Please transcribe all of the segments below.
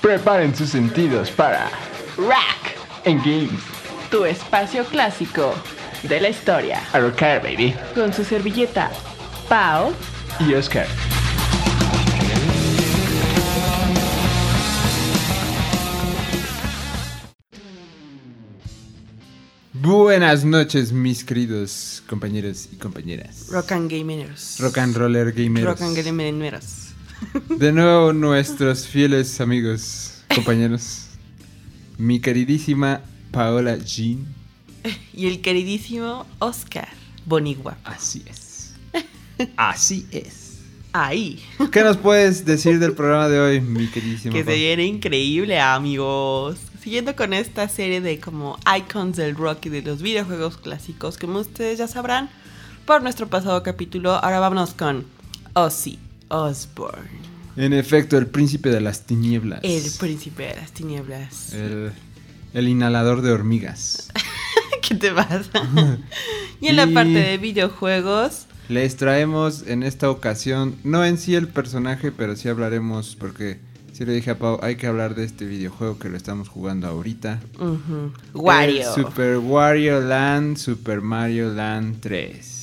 Preparen sus sentidos para Rack, En Games. tu espacio clásico de la historia. A rocar, baby. Con su servilleta, Pau. Y Oscar. Buenas noches, mis queridos compañeros y compañeras. Rock and Gamers. Rock and Roller Gamers. Rock and Gamers. De nuevo, nuestros fieles amigos, compañeros. Mi queridísima Paola Jean. Y el queridísimo Oscar Bonigua. Así es. Así es. Ahí. ¿Qué nos puedes decir del programa de hoy, mi queridísima Que se viene increíble, amigos. Siguiendo con esta serie de como icons del rock y de los videojuegos clásicos, como ustedes ya sabrán por nuestro pasado capítulo, ahora vámonos con Ozzy Osbourne, En efecto, el príncipe de las tinieblas. el príncipe de las tinieblas. El, el inhalador de hormigas. ¿Qué te pasa? y en la parte de videojuegos, Les traemos en esta ocasión, no en sí el personaje, pero sí hablaremos, porque sí le dije a Pau, hay que hablar de este videojuego que lo estamos jugando ahorita. Wario. El Super Wario Land, Super Mario Land 3.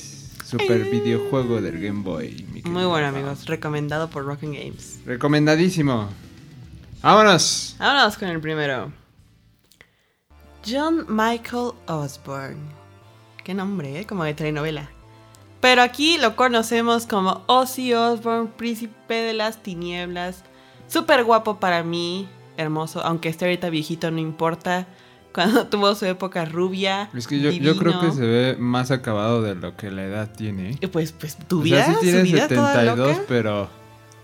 Super videojuego del Game Boy. mi Muy bueno, amigos. Recomendado por Rock and Games. Recomendadísimo. ¡Vámonos! Vámonos con el primero. John Michael Osborne. Qué nombre, ¿eh? Como de telenovela. Pero aquí lo conocemos como Ozzy Osbourne, príncipe de las tinieblas. Súper guapo para mí, hermoso, aunque esté ahorita viejito, no importa. Cuando tuvo su época rubia. Es que yo, yo creo que se ve más acabado de lo que la edad tiene. ¿eh? Pues, pues tu O vida, sea, sí su tiene vida toda 72, loca. pero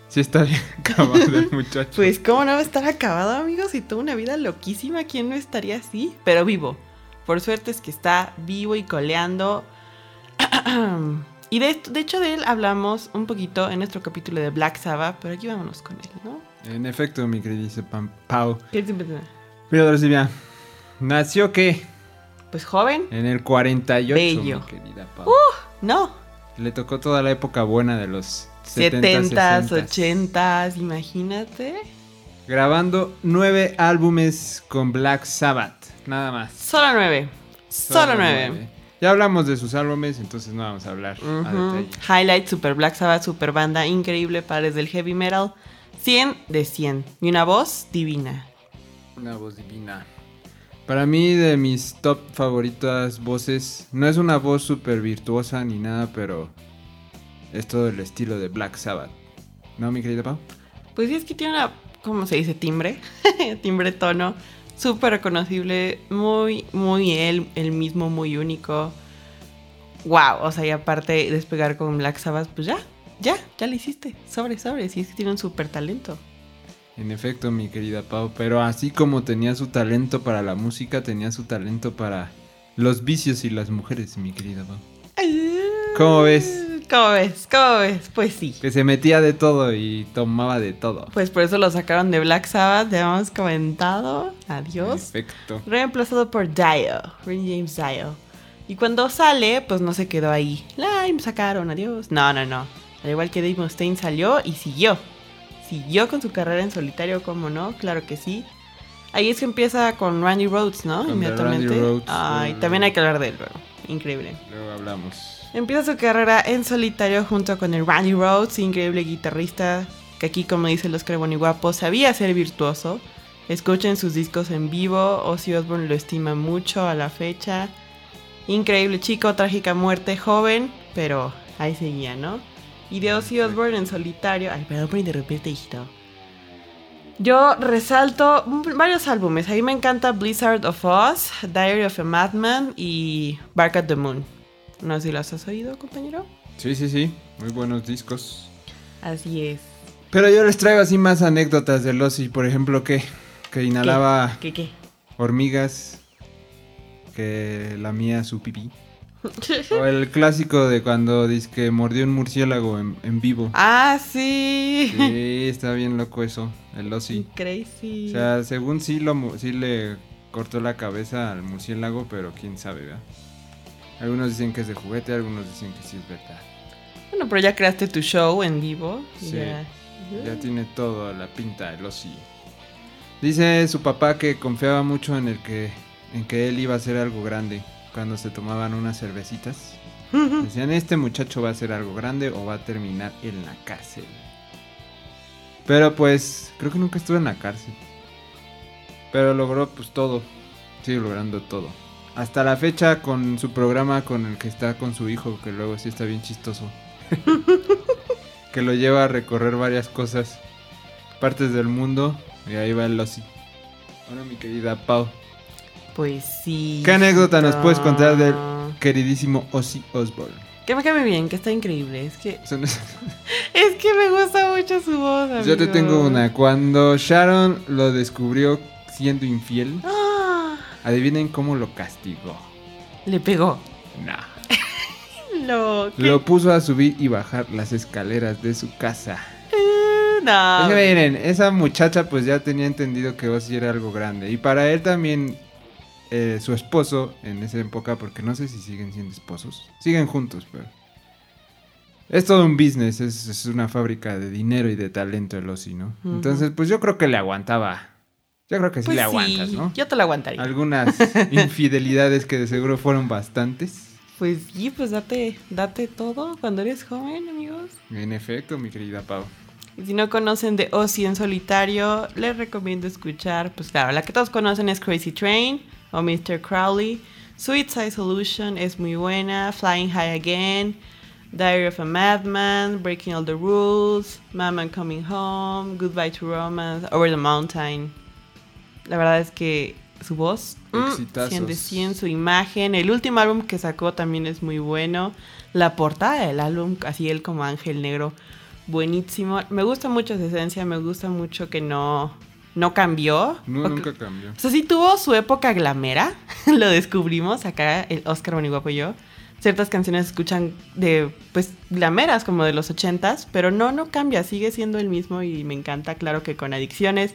sí está bien acabado el muchacho. Pues, ¿cómo no va a estar acabado, amigos? Si tuvo una vida loquísima, ¿quién no estaría así? Pero vivo. Por suerte es que está vivo y coleando. y de, de hecho de él hablamos un poquito en nuestro capítulo de Black Sabbath, pero aquí vámonos con él, ¿no? En efecto, mi querido Pam Pau. ¿Qué Mira, Silvia. ¿Nació qué? Pues joven, En el 48, Bello. mi querida Pau. no. Le tocó toda la época buena de los 70s, 70s, 60s. 80s, imagínate. Grabando nueve álbumes con Black Sabbath. Nada más. Solo nueve. Solo, nueve. nueve. Ya hablamos de sus álbumes, entonces no vamos a hablar a Ujú. detalle. Highlight, Super Black Sabbath, Super Banda, increíble, padres del heavy metal. 100 de 100. Y una voz divina. Una voz divina. Para mí, de mis top favoritas voces, no es una voz súper virtuosa ni nada, pero es todo el estilo de Black Sabbath. ¿No, mi querida Pau? Pues sí, es que tiene una, ¿cómo se dice? Timbre. Timbre tono. Súper reconocible. Muy, muy el mismo, muy único. Wow. O sea, y aparte despegar con Black Sabbath, pues ya, ya, ya lo hiciste. Sobre, sobre. Sí, es que tiene un súper talento. En efecto, mi querida Pau, pero así como tenía su talento para la música, tenía su talento para los vicios y las mujeres, mi querida Pau. ¿Cómo ves? ¿Cómo ves? ¿Cómo ves? Pues sí. Que se metía de todo y tomaba de todo. Pues por eso lo sacaron de Black Sabbath, ya hemos comentado. En Adiós. efecto. Reemplazado por Dio, Ray James Dio. Y cuando sale, pues no se quedó ahí. Me sacaron, adiós. No, no, no. Al igual que Dave Mustaine salió y siguió. Siguió con su carrera en solitario, ¿cómo no? Claro que sí. Ahí es que empieza con Randy Rhodes, ¿no? Con Inmediatamente. Randy eh. también hay que hablar de él luego. Increíble. Luego hablamos. Empieza su carrera en solitario junto con el Randy Rhodes, increíble guitarrista que aquí, como dice el Oscar Guapo, sabía ser virtuoso. Escuchen sus discos en vivo, Ozzy Osbourne lo estima mucho a la fecha. Increíble chico, trágica muerte, joven, pero ahí seguía, ¿no? Y de Ozzy Osbourne en solitario... Ay, perdón por interrumpirte, hijito. Yo resalto varios álbumes. A mí me encanta Blizzard of Oz, Diary of a Madman y Bark at the Moon. No sé si los has oído, compañero. Sí, sí, sí. Muy buenos discos. Así es. Pero yo les traigo así más anécdotas de Ozzy. Por ejemplo, que, que inhalaba ¿Qué qué? hormigas. Que lamía su pipí. O el clásico de cuando dice que mordió un murciélago en, en vivo. ah, sí. Sí, está bien loco eso, el Ozzy. Crazy. O sea, según sí, lo, sí le cortó la cabeza al murciélago, pero quién sabe, ¿verdad? Algunos dicen que es de juguete, algunos dicen que sí es verdad. Bueno, pero ya creaste tu show en vivo. Sí. Ya, Ya tiene todo la pinta el Ozzy. Dice su papá que confiaba mucho en el que en que él iba a hacer algo grande cuando se tomaban unas cervecitas. Decían, este muchacho va a hacer algo grande o va a terminar en la cárcel. Pero pues, creo que nunca estuvo en la cárcel. Pero logró pues todo. Sigue logrando todo. Hasta la fecha con su programa con el que está con su hijo, que luego sí está bien chistoso. que lo lleva a recorrer varias cosas, partes del mundo. Y ahí va el Ozzy. Hola mi querida Pau. Pues sí. ¿Qué anécdota nos puedes contar del queridísimo Ozzy Osbourne? Que me muy bien, que está increíble. Es que, es que me gusta mucho su voz. Yo te tengo una. Cuando Sharon lo descubrió siendo infiel, Ah, adivinen cómo lo castigó. le pegó. No. Lo, Lo puso a subir y bajar las escaleras de su casa. No. Es que miren, esa muchacha pues ya tenía entendido que Ozzy era algo grande. Y para él también, eh, su esposo en esa época, porque no sé si siguen siendo esposos. Siguen juntos, pero... Es todo un business, es, es una fábrica de dinero y de talento el Ozzy, ¿no? Entonces pues yo creo que le aguantaba. Yo creo que sí Pues le sí, aguantas, ¿no? Yo te lo aguantaría. Algunas infidelidades que de seguro fueron bastantes. Pues sí, pues date, date todo cuando eres joven, amigos. En efecto, mi querida Pau. Y si no conocen de Ozzy en solitario, les recomiendo escuchar, pues claro, la que todos conocen es Crazy Train o Mr. Crowley. Sweet Side Solution es muy buena. Flying High Again. Diary of a Madman. Breaking All the Rules. Mama Coming Home. Goodbye to Romance. Over the Mountain. La verdad es que su voz, mm, Exitazos. 100 de 100, su imagen. El último álbum que sacó también es muy bueno. La portada del álbum, así él como ángel negro, buenísimo. Me gusta mucho su esencia, me gusta mucho que no, no cambió. No, O- nunca cambió. O sea, sí tuvo su época glamera, lo descubrimos acá, el Oscar Boniguapo y yo. Ciertas canciones se escuchan de, pues, glameras como de los ochentas, pero no, no cambia, sigue siendo el mismo y me encanta, claro que con adicciones,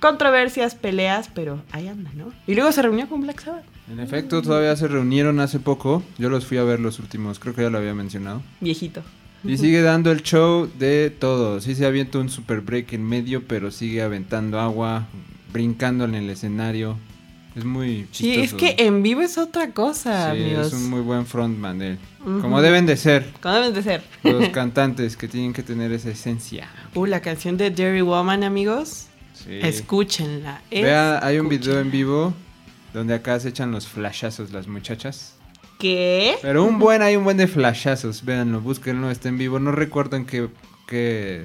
controversias, peleas, pero ahí anda, ¿no? Y luego se reunió con Black Sabbath, En efecto, todavía se reunieron hace poco. Yo los fui a ver los últimos, creo que ya lo había mencionado. viejito. Y sigue dando el show de todo. Sí se avienta un super break en medio, pero sigue aventando agua, brincando en el escenario. Es muy Sí, chistoso. es que en vivo es otra cosa, Sí, amigos. es un muy buen frontman él. Ujú. Como deben de ser ¿Cómo deben de ser? los cantantes que tienen que tener esa esencia. Uh, la canción de Jerry Woman, amigos. Sí. Escúchenla. Vea, hay un video en vivo donde acá se echan los flashazos las muchachas. ¿Qué? Pero un buen, hay un buen de flashazos, véanlo, búsquenlo, está en vivo. No recuerdo en qué, qué-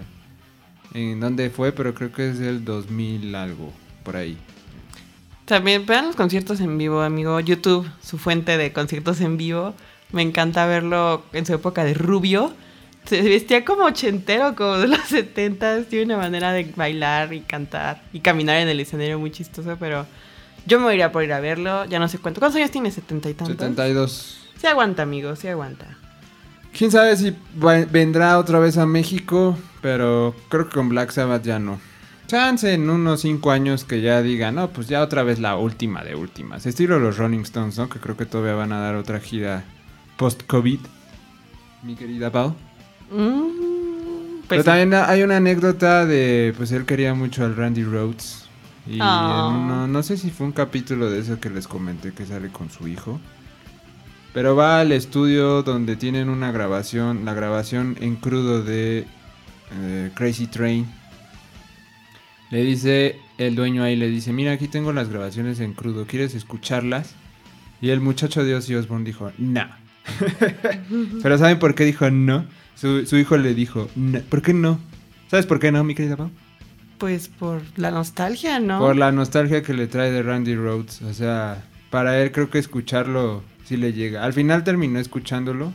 en dónde fue, pero creo que es del 2000 algo, por ahí. También vean los conciertos en vivo, amigo. YouTube, su fuente de conciertos en vivo. Me encanta verlo en su época de rubio. Se vestía como ochentero, como de los setentas. Tiene una manera de bailar y cantar y caminar en el escenario muy chistoso, pero yo me iría por ir a verlo. Ya no sé cuánto. ¿Cuántos años tiene? ¿Setenta y tantos? 72. Sí aguanta, amigo, sí aguanta. Quién sabe si va- vendrá otra vez a México, pero creo que con Black Sabbath ya no. Chance en unos 5 años que ya digan, no, pues ya otra vez la última de últimas. Estilo los Rolling Stones, ¿no? Que creo que todavía van a dar otra gira post-COVID. Mi querida Pau. Mm, pues Pero sí. también hay una anécdota de, pues él quería mucho al Randy Rhodes. Y Ah. uno- no sé si fue un capítulo de eso que les comenté que sale con su hijo. Pero va al estudio donde tienen una grabación, la grabación en crudo de eh, Crazy Train. Le dice, el dueño ahí le dice, mira aquí tengo las grabaciones en crudo, ¿quieres escucharlas? Y el muchacho de Ozzy Osbourne dijo, no. Pero ¿saben por qué dijo no? Su, su hijo le dijo, no. ¿por qué no? ¿Sabes por qué no, mi querida Pau? Pues por la nostalgia, ¿no? Por la nostalgia que le trae de Randy Rhodes. O sea, para él creo que escucharlo sí le llega. Al final terminó escuchándolo,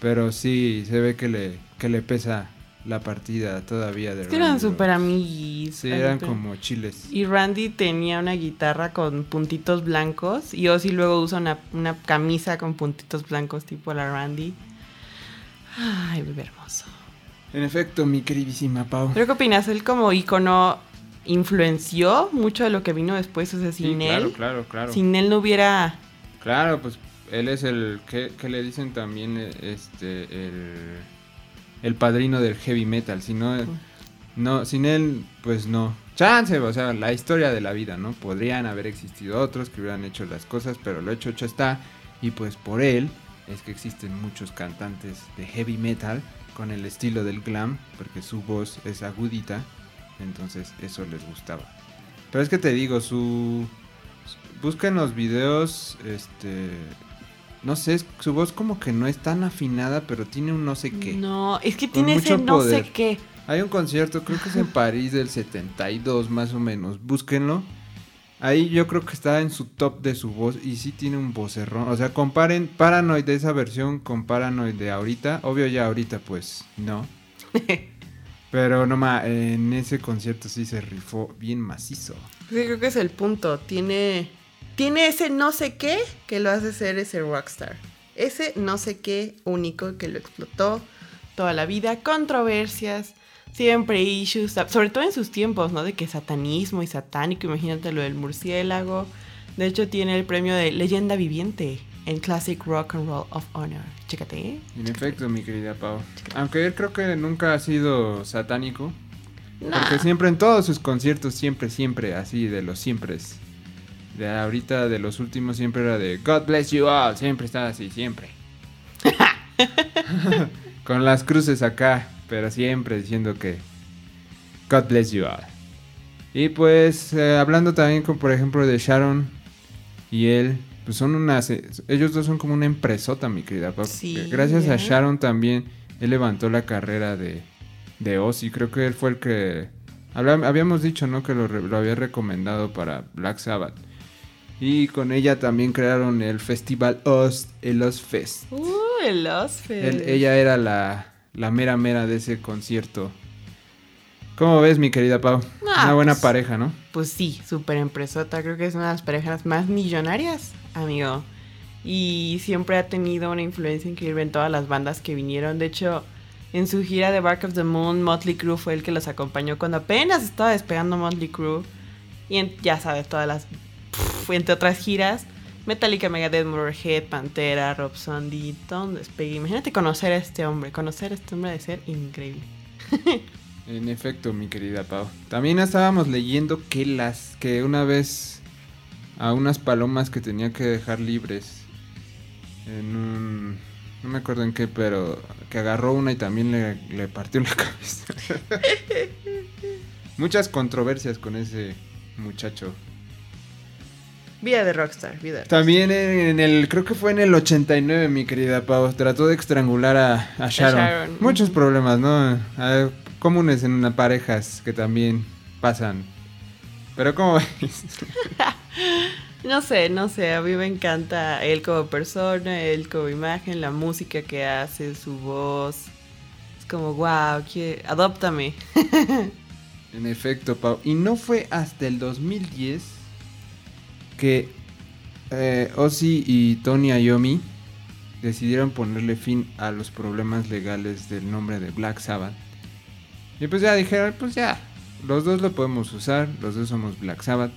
pero sí se ve que le, que le pesa la partida todavía de Es que eran Randy súper amiguis. Sí, eran como chiles. Y Randy tenía una guitarra con puntitos blancos. Y Ozzy luego usa una, una camisa con puntitos blancos tipo la Randy. Ay, bebé hermoso. En efecto, mi queridísima Pau. ¿Pero qué opinas? Él como ícono influenció mucho de lo que vino después. O sea, Sí, sin claro, él, claro, claro. sin él no hubiera... Claro, pues él es el que, que le dicen también eh, este el, el padrino del heavy metal, si no no, sin él, pues no. Chance, o sea, la historia de la vida, ¿no? Podrían haber existido otros que hubieran hecho las cosas, pero lo hecho, hecho está. Y pues por él es que existen muchos cantantes de heavy metal con el estilo del glam, porque su voz es agudita, entonces eso les gustaba. Pero es que te digo, su... Busquen los videos, este... No sé, su voz como que no es tan afinada, pero tiene un no sé qué. No, es que tiene ese no poder. sé qué. Hay un concierto, creo que es en París del 72 más o menos. Búsquenlo. Ahí yo creo que está en su top de su voz y sí tiene un vocerrón. O sea, comparen Paranoid de esa versión con Paranoid de ahorita. Obvio ya ahorita pues no. Pero no ma, en ese concierto sí se rifó bien macizo. Sí, creo que es el punto. Tiene, tiene ese no sé qué que lo hace ser ese rockstar. Ese no sé qué único que lo explotó toda la vida. Controversias, siempre issues, sobre todo en sus tiempos, ¿no? De que satanismo y satánico, imagínate lo del murciélago. De hecho, tiene el premio de leyenda viviente en Classic Rock and Roll of Honor. Chécate, ¿eh? En efecto, mi querida Pau. Aunque él creo que nunca ha sido satánico. Nah. Porque siempre en todos sus conciertos, siempre, siempre, así de los siempre. De ahorita, de los últimos, siempre era de God bless you all. Siempre está así, siempre. Con las cruces acá, pero siempre diciendo que God bless you all. Y pues, eh, hablando también con, por ejemplo, de Sharon y él, pues son unas. ellos dos son como una empresota, mi querida. Sí, Gracias a ¿eh? Sharon también, él levantó la carrera de, de Ozzy. Creo que él fue el que. Habíamos dicho, ¿no? Que lo, había recomendado para Black Sabbath. Y con ella también crearon el festival Oz, el Oz Fest. Uh, el Ozfest. Él- ella era la, la mera mera de ese concierto. ¿Cómo ves, mi querida Pau? Ah, Una buena pues- pareja, ¿no? Pues sí, súper empresota. Creo que es una de las parejas más millonarias, amigo. Y siempre ha tenido una influencia increíble en todas las bandas que vinieron. De hecho, en su gira de Bark of the Moon, Motley Crue fue el que los acompañó cuando apenas estaba despegando Motley Crue. Y en- ya sabes, todas las. pff, entre otras giras. Metallica, Megadeth, Motorhead, Pantera, Rob Zombie, todo un despegue. Imagínate conocer a este hombre. Conocer a este hombre de ser increíble. En efecto, mi querida Pau. También estábamos leyendo que las que una vez a unas palomas que tenía que dejar libres en un no me acuerdo en qué, pero que agarró una y también le, le partió la cabeza. Muchas controversias con ese muchacho. Vida de Rockstar, vida de También en el, creo que fue en el 89, mi querida Pau, trató de estrangular a, a Sharon. Sharon. Muchos problemas, ¿no? Comunes en una parejas que también pasan. Pero ¿cómo ves? No sé, no sé, a mí me encanta él como persona, él como imagen, la música que hace, su voz. Es como, wow, que... adóptame. En efecto, Pau. Y no fue hasta el 2010 que eh, Ozzy y Tony Iommi decidieron ponerle fin a los problemas legales del nombre de Black Sabbath. Y pues ya dijeron, pues ya, los dos lo podemos usar, los dos somos Black Sabbath.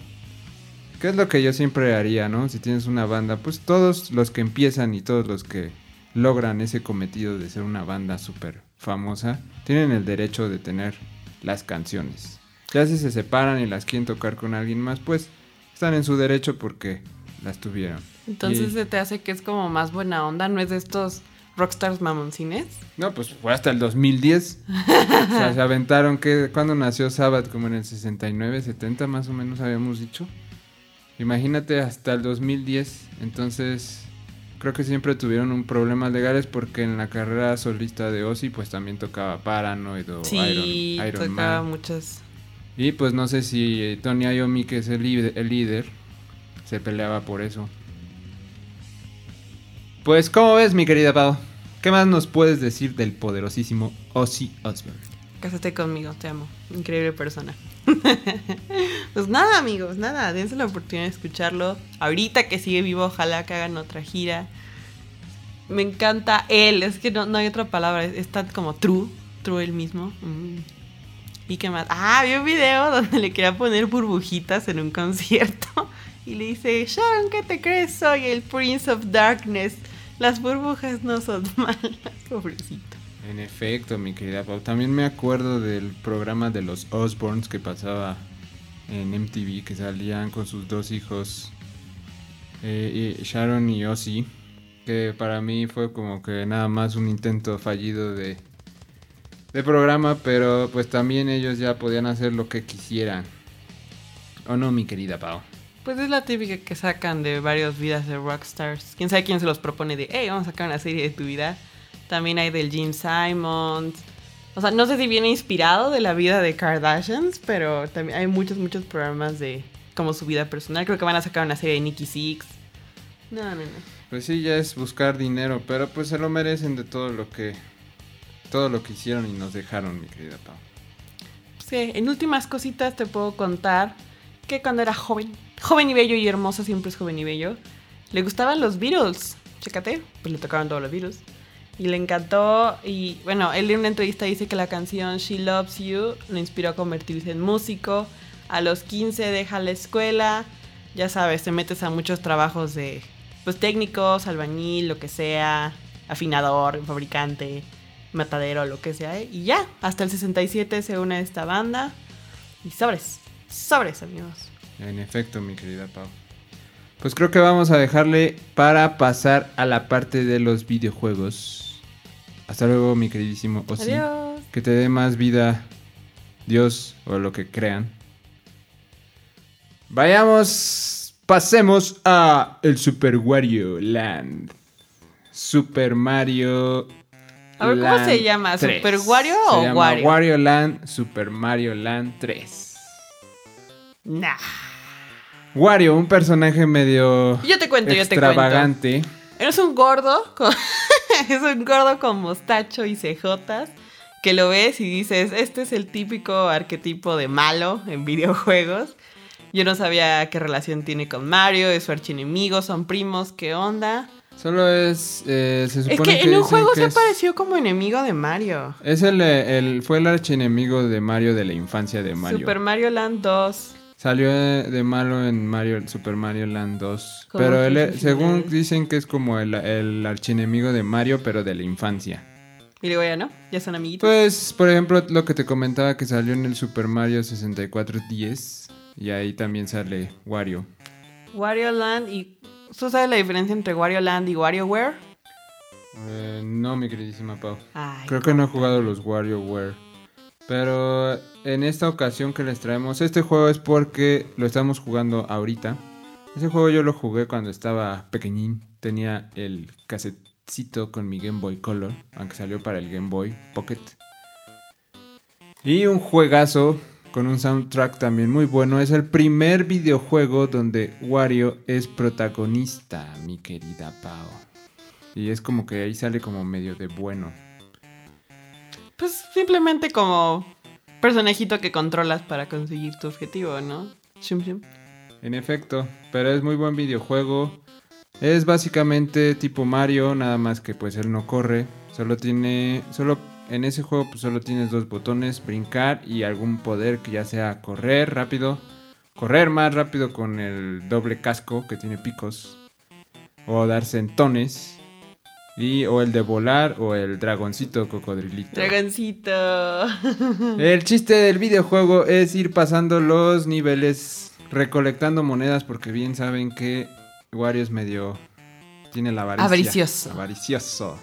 ¿Qué es lo que yo siempre haría, no? Si tienes una banda, pues todos los que empiezan y todos los que logran ese cometido de ser una banda súper famosa, tienen el derecho de tener las canciones. Ya si se separan y las quieren tocar con alguien más, pues están en su derecho porque las tuvieron. Entonces Y- se te hace que es como más buena onda, no es de estos rockstars mamoncines. No, pues fue hasta el 2010. o sea, se aventaron que cuando nació Sabbath, como en el 69, 70 más o menos habíamos dicho. Imagínate hasta el 2010. Entonces, creo que siempre tuvieron un problemas legales porque en la carrera solista de Ozzy pues también tocaba Paranoid o sí, Iron, Iron tocaba Man. muchas... Y pues no sé si eh, Tony Iommi, que es el líder, se peleaba por eso. Pues, ¿cómo ves, mi querida Pau? ¿Qué más nos puedes decir del poderosísimo Ozzy Osbourne? Cásate conmigo, te amo. Increíble persona. pues nada, amigos, nada. Dense la oportunidad de escucharlo. Ahorita que sigue vivo, ojalá que hagan otra gira. Me encanta él, es que no, hay otra palabra. es- Está como true, true él mismo. Mm. ¿Y qué más? Ah, vi un video donde le quería poner burbujitas en un concierto. Y le dice, Sharon, ¿qué te crees? Soy el Prince of Darkness. Las burbujas no son malas, pobrecito. En efecto, mi querida Pau. También me acuerdo del programa de los Osborns que pasaba en MTV, que salían con sus dos hijos, eh, Sharon y Ozzy, que para mí fue como que nada más un intento fallido de, de programa, pero pues también ellos ya podían hacer lo que quisieran. ¿O no, mi querida Pau? Pues es la típica que sacan de varias vidas de rockstars. Quién sabe quién se los propone de, hey, vamos a sacar una serie de tu vida. También hay del Jim Simons. O sea, no sé si viene inspirado de la vida de Kardashians, pero también hay muchos, muchos programas de como su vida personal. Creo que van a sacar una serie de Nicky Six. No, no, no. Pues sí, ya es buscar dinero, pero pues se lo merecen de todo lo que todo lo que hicieron y nos dejaron, mi querida Pau. Sí, en últimas cositas te puedo contar que cuando era joven, joven y bello y hermoso, siempre es joven y bello, le gustaban los Beatles. Chécate, pues le tocaban todos los Beatles. Y le encantó. Y bueno, él en una entrevista dice que la canción She Loves You lo inspiró a convertirse en músico. A los 15 deja la escuela. Ya sabes, te metes a muchos trabajos de pues técnicos, albañil, lo que sea, afinador, fabricante, matadero, lo que sea. Y ya, hasta el 67 se une a esta banda. Y sobres, sobres amigos. En efecto, mi querida Pau. Pues creo que vamos a dejarle para pasar a la parte de los videojuegos. Hasta luego, mi queridísimo Osi. Adiós. Que te dé más vida Dios o lo que crean. Vayamos, pasemos a el Super Wario Land. Super Mario. A ver, ¿cómo se llama? 3. ¿Super Wario Se o llama Wario? Wario Land, Super Mario Land 3. Nah. Wario, un personaje medio Yo te cuento, yo te cuento. extravagante. Eres un gordo, con- es un gordo con mostacho y cejotas, que lo ves y dices, este es el típico arquetipo de malo en videojuegos. Yo no sabía qué relación tiene con Mario, es su archienemigo, son primos, ¿qué onda? Solo es. eh, se Es supone que en un juego se es- apareció como enemigo de Mario. Es el, el- fue el archienemigo de Mario de la infancia de Mario. Super Mario Land 2. Salió de malo en Mario Super Mario Land 2. ¿Cómo Pero él, es según dicen que es como el, el archienemigo de Mario, pero de la infancia. Y luego ya no, ya son amiguitos. Pues, por ejemplo, lo que te comentaba que salió en el Super Mario 64 10. Y ahí también sale Wario. Wario Land y... ¿Tú sabes la diferencia entre Wario Land y WarioWare? Eh, no, mi queridísima Pau. Ay, Creo que no he jugado los WarioWare. Pero en esta ocasión que les traemos este juego es porque lo estamos jugando ahorita. Ese juego yo lo jugué cuando estaba pequeñín. Tenía el casetcito con mi Game Boy Color, aunque salió para el Game Boy Pocket. Y un juegazo con un soundtrack también muy bueno. Es el primer videojuego donde Wario es protagonista, mi querida Pau. Y es como que ahí sale como medio de bueno. Pues simplemente como personajito que controlas para conseguir tu objetivo, ¿no? Shum, shum. En efecto, pero es muy buen videojuego. Es básicamente tipo Mario, nada más que pues él no corre. Solo tiene, solo en ese juego pues solo tienes dos botones, brincar y algún poder que ya sea correr rápido, correr más rápido con el doble casco que tiene picos o dar sentones y o el de volar o el dragoncito cocodrilito. Dragoncito. El chiste del videojuego es ir pasando los niveles, recolectando monedas, porque bien saben que Wario es medio. tiene la avaricia. Avaricioso. Avaricioso.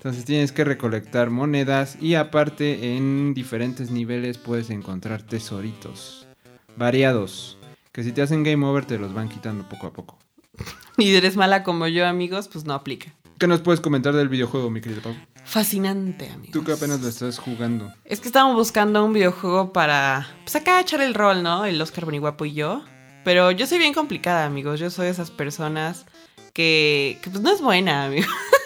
Entonces tienes que recolectar monedas y aparte en diferentes niveles puedes encontrar tesoritos variados. Que si te hacen game over te los van quitando poco a poco. Y eres mala como yo, amigos, pues no aplica. ¿Qué nos puedes comentar del videojuego, mi querido Pau? Fascinante, amigos. Tú que apenas lo estás jugando. Es que estábamos buscando un videojuego para. Pues acá echar el rol, ¿no? El Oscar Boniguapo y yo. Pero yo soy bien complicada, amigos. Yo soy de esas personas que. que pues no es buena, amigo.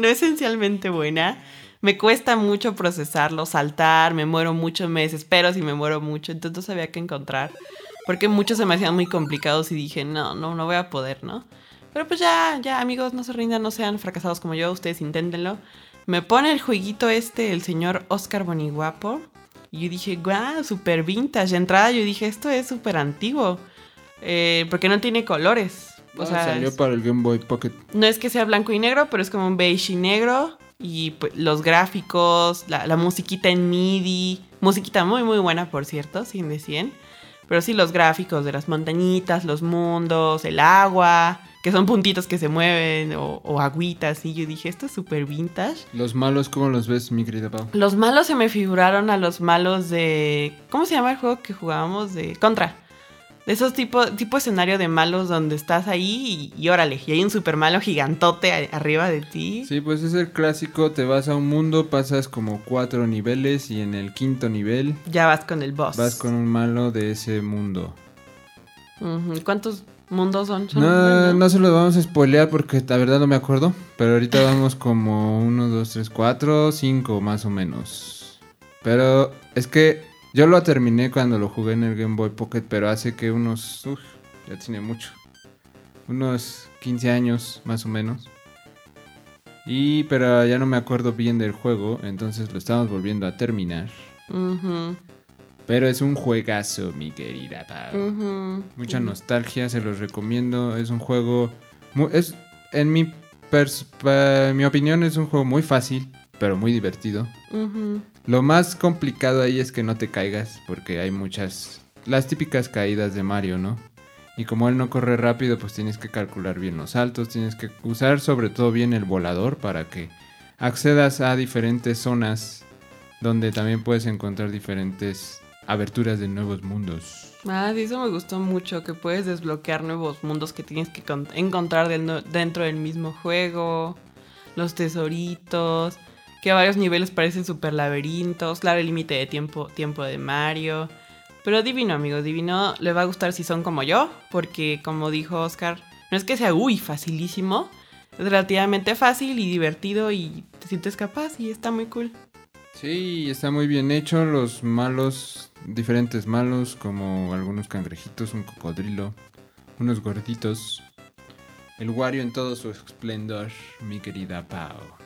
no esencialmente buena. Me cuesta mucho procesarlo, saltar, me muero mucho, me desespero si me muero mucho. Entonces había que encontrar. Porque muchos se me hacían muy complicados y dije, no, no, no voy a poder, ¿no? Pero pues ya, ya, amigos, no se rindan, no sean fracasados como yo, ustedes inténtenlo. Me pone el jueguito este, el señor Oscar Boniguapo. Y yo dije, guau, super vintage. De entrada yo dije, esto es súper antiguo. Eh, porque no tiene colores. O Ah, sea, salió es- para el Game Boy Pocket. no es que sea blanco y negro, pero es como un beige y negro. Y pues, los gráficos, la, la musiquita en MIDI. Musiquita muy, muy buena, por cierto, 100 de 100. Pero sí, los gráficos de las montañitas, los mundos, el agua, que son puntitos que se mueven, o, o agüitas. Y yo dije, esto es súper vintage. Los malos, ¿cómo los ves, mi querida Pau? Los malos se me figuraron a los malos de. ¿Cómo se llama el juego que jugábamos? De Contra. De esos tipo, tipo escenario de malos donde estás ahí y, y órale, y hay un super malo gigantote a- arriba de ti. Sí, pues es el clásico, te vas a un mundo, pasas como cuatro niveles y en el quinto nivel Ya vas con el boss. vas con un malo de ese mundo. ¿Cuántos mundos son? Son No, no se los vamos a spoilear porque la verdad no me acuerdo, pero ahorita vamos como 1, 2, 3, 4, 5 más o menos. Pero es que yo lo terminé cuando lo jugué en el Game Boy Pocket, pero hace que unos... uf, ya tiene mucho. Unos 15 años más o menos. Y pero ya no me acuerdo bien del juego, entonces lo estamos volviendo a terminar. Pero es un juegazo, mi querida Pau. ujú. Mucha nostalgia, se los recomiendo. Es un juego. mu- es, en mi, mi opinión, es un juego muy fácil, pero muy divertido. Lo más complicado ahí es que no te caigas, porque hay muchas. Las típicas caídas de Mario, ¿no? Y como él no corre rápido, pues tienes que calcular bien los saltos, tienes que usar sobre todo bien el volador para que accedas a diferentes zonas donde también puedes encontrar diferentes aberturas de nuevos mundos. Ah, sí, eso me gustó mucho, que puedes desbloquear nuevos mundos que tienes que con- encontrar dentro del mismo juego, los tesoritos, que a varios niveles parecen super laberintos, claro, el límite de tiempo, tiempo de Mario. Pero divino, amigo, divino, le va a gustar si son como yo, porque como dijo Oscar, no es que sea, uy, facilísimo, es relativamente fácil y divertido y te sientes capaz y está muy cool. Sí, está muy bien hecho. Los malos, diferentes malos, como algunos cangrejitos, un cocodrilo, unos gorditos. El Wario en todo su esplendor, mi querida Pau.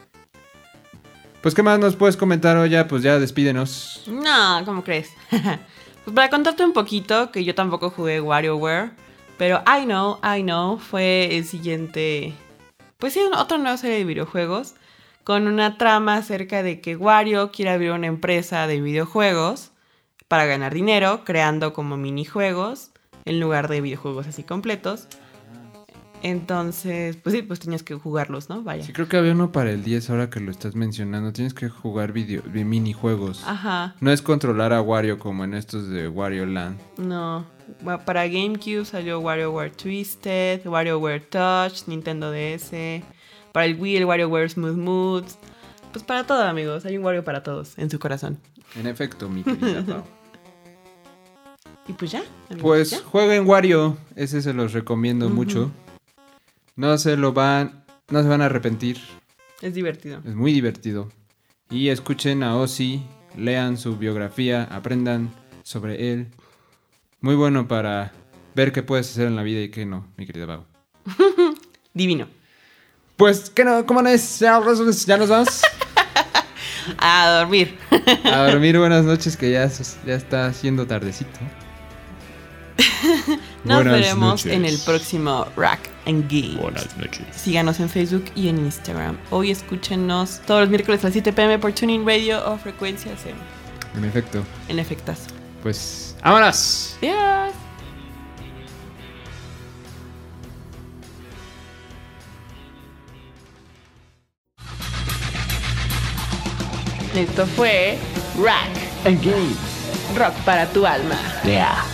Pues, ¿qué más nos puedes comentar hoy? Ya, pues ya despídenos. No, ¿cómo crees? pues para contarte un poquito, que yo tampoco jugué WarioWare, pero I Know, I Know fue el siguiente, pues sí, otra nueva serie de videojuegos, con una trama acerca de que Wario quiere abrir una empresa de videojuegos para ganar dinero, creando como minijuegos en lugar de videojuegos así completos. Entonces, pues sí, pues tenías que jugarlos, ¿no? Vaya. Sí, creo que había uno para el 10 ahora que lo estás mencionando. Tienes que jugar video, vi- minijuegos. Ajá. No es controlar a Wario como en estos de Wario Land. No. Para GameCube salió WarioWare Twisted, WarioWare Touch, Nintendo DS. Para el Wii, el WarioWare Smooth Moods. Pues para todo, amigos. Hay un Wario para todos en su corazón. En efecto, mi querida Pau. Y pues ya. amigos, Pues ya. jueguen Wario, ese se los recomiendo mucho. No se lo van, no se van a arrepentir, Es divertido. es muy divertido. Y escuchen a Ozzy, lean su biografía, aprendan sobre él. Muy bueno para ver qué puedes hacer en la vida y qué no, mi querida Pau. Divino. Pues, ¿qué no? ¿Cómo no es? Ya nos vamos. A dormir. A dormir, buenas noches, que ya, ya está haciendo tardecito. Nos Buenas veremos noches. en el próximo Rack and Game. Buenas noches. Síganos en Facebook y en Instagram. Hoy escúchenos todos los miércoles a las 7 pm por Tuning Radio o Frecuencia SM. En efecto, En efectazo. pues, ¡vámonos! Adiós. Esto fue Rack and game. Rock para tu alma. Yeah.